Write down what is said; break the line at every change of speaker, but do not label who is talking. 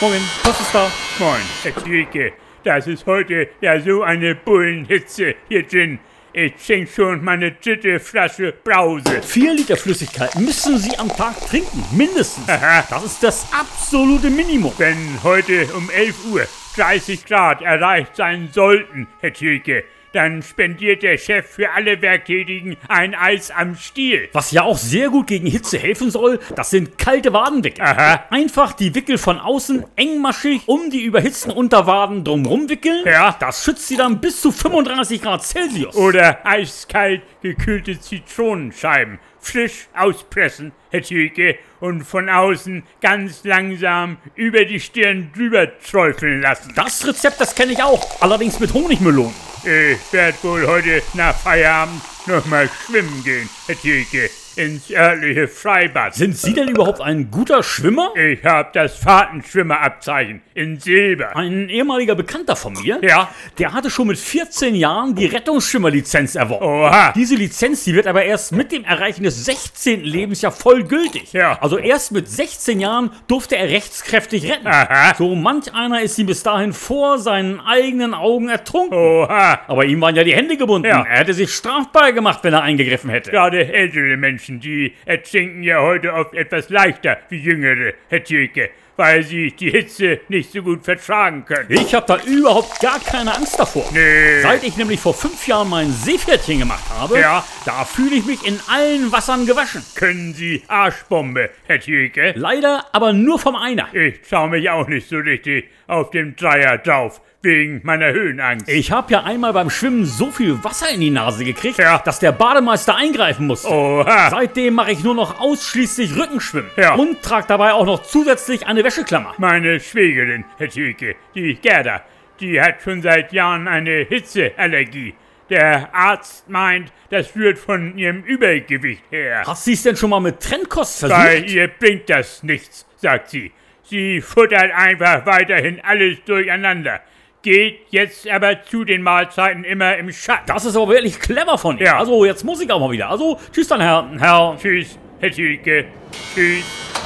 Morgen, was ist da?
Moin, Herr Thielke. Das ist heute ja so eine Bullenhitze hier drin. Ich trinke schon meine dritte Flasche Brause.
Vier Liter Flüssigkeit müssen Sie am Tag trinken, mindestens.
Aha.
Das ist das absolute Minimum.
Wenn heute um 11 Uhr 30 Grad erreicht sein sollten, Herr Thielke, dann spendiert der Chef für alle Werktätigen ein Eis am Stiel.
Was ja auch sehr gut gegen Hitze helfen soll, das sind kalte Wadenwickel.
Aha.
Einfach die Wickel von außen engmaschig um die überhitzten Unterwaden drumrum wickeln.
Ja.
Das schützt sie dann bis zu 35 Grad Celsius.
Oder eiskalt gekühlte Zitronenscheiben. Frisch auspressen, Herr Thielke, und von außen ganz langsam über die Stirn drüber träufeln lassen.
Das Rezept, das kenne ich auch, allerdings mit Honigmelonen.
Ich werde wohl heute nach Feierabend nochmal schwimmen gehen, Herr Thielke, ins örtliche Freibad.
Sind Sie denn überhaupt ein guter Schwimmer?
Ich habe das Fahrtenschwimmerabzeichen in Silber.
Ein ehemaliger Bekannter von mir,
Ja.
der hatte schon mit 14 Jahren die Rettungsschwimmerlizenz erworben.
Oha.
Diese Lizenz, die wird aber erst mit dem Erreichen des 16. Lebensjahr voll gültig.
Ja.
Also erst mit 16 Jahren durfte er rechtskräftig retten.
Aha.
So manch einer ist ihm bis dahin vor seinen eigenen Augen ertrunken.
Oha.
Aber ihm waren ja die Hände gebunden.
Ja.
Er hätte sich strafbar gemacht, wenn er eingegriffen hätte.
Gerade ältere Menschen, die ertrinken ja heute oft etwas leichter wie jüngere, Herr Thielke, weil sie die Hitze nicht so gut vertragen können.
Ich habe da überhaupt gar keine Angst davor.
Nee.
Seit ich nämlich vor fünf Jahren mein Seepferdchen gemacht habe,
Ja.
da fühle ich mich in allen Wassern gewaschen.
Können Sie Arschbombe, Herr Thielke?
Leider aber nur vom Einer.
Ich traue mich auch nicht so richtig auf dem Dreier drauf, wegen meiner Höhenangst.
Ich habe ja einmal beim Schwimmen so viel Wasser in die Nase gekriegt,
Ja.
dass der Bademeister eingreifen musste.
Oha.
Seitdem mache ich nur noch ausschließlich Rückenschwimmen
Ja.
und trage dabei auch noch zusätzlich eine Wäscheklammer.
Meine Schwägerin, Herr Thielke, die Gerda, die hat schon seit Jahren eine Hitzeallergie. Der Arzt meint, das rührt von ihrem Übergewicht her.
Hast du es denn schon mal mit Trennkost
Bei
versucht?
ihr bringt das nichts, sagt sie. Sie futtert einfach weiterhin alles durcheinander. Geht jetzt aber zu den Mahlzeiten immer im Schatten.
Das ist aber wirklich clever von ihr.
Ja.
Also jetzt muss ich auch mal wieder. Also tschüss dann, Herr, Herr.
Tschüss, Herr Thielke. Tschüss.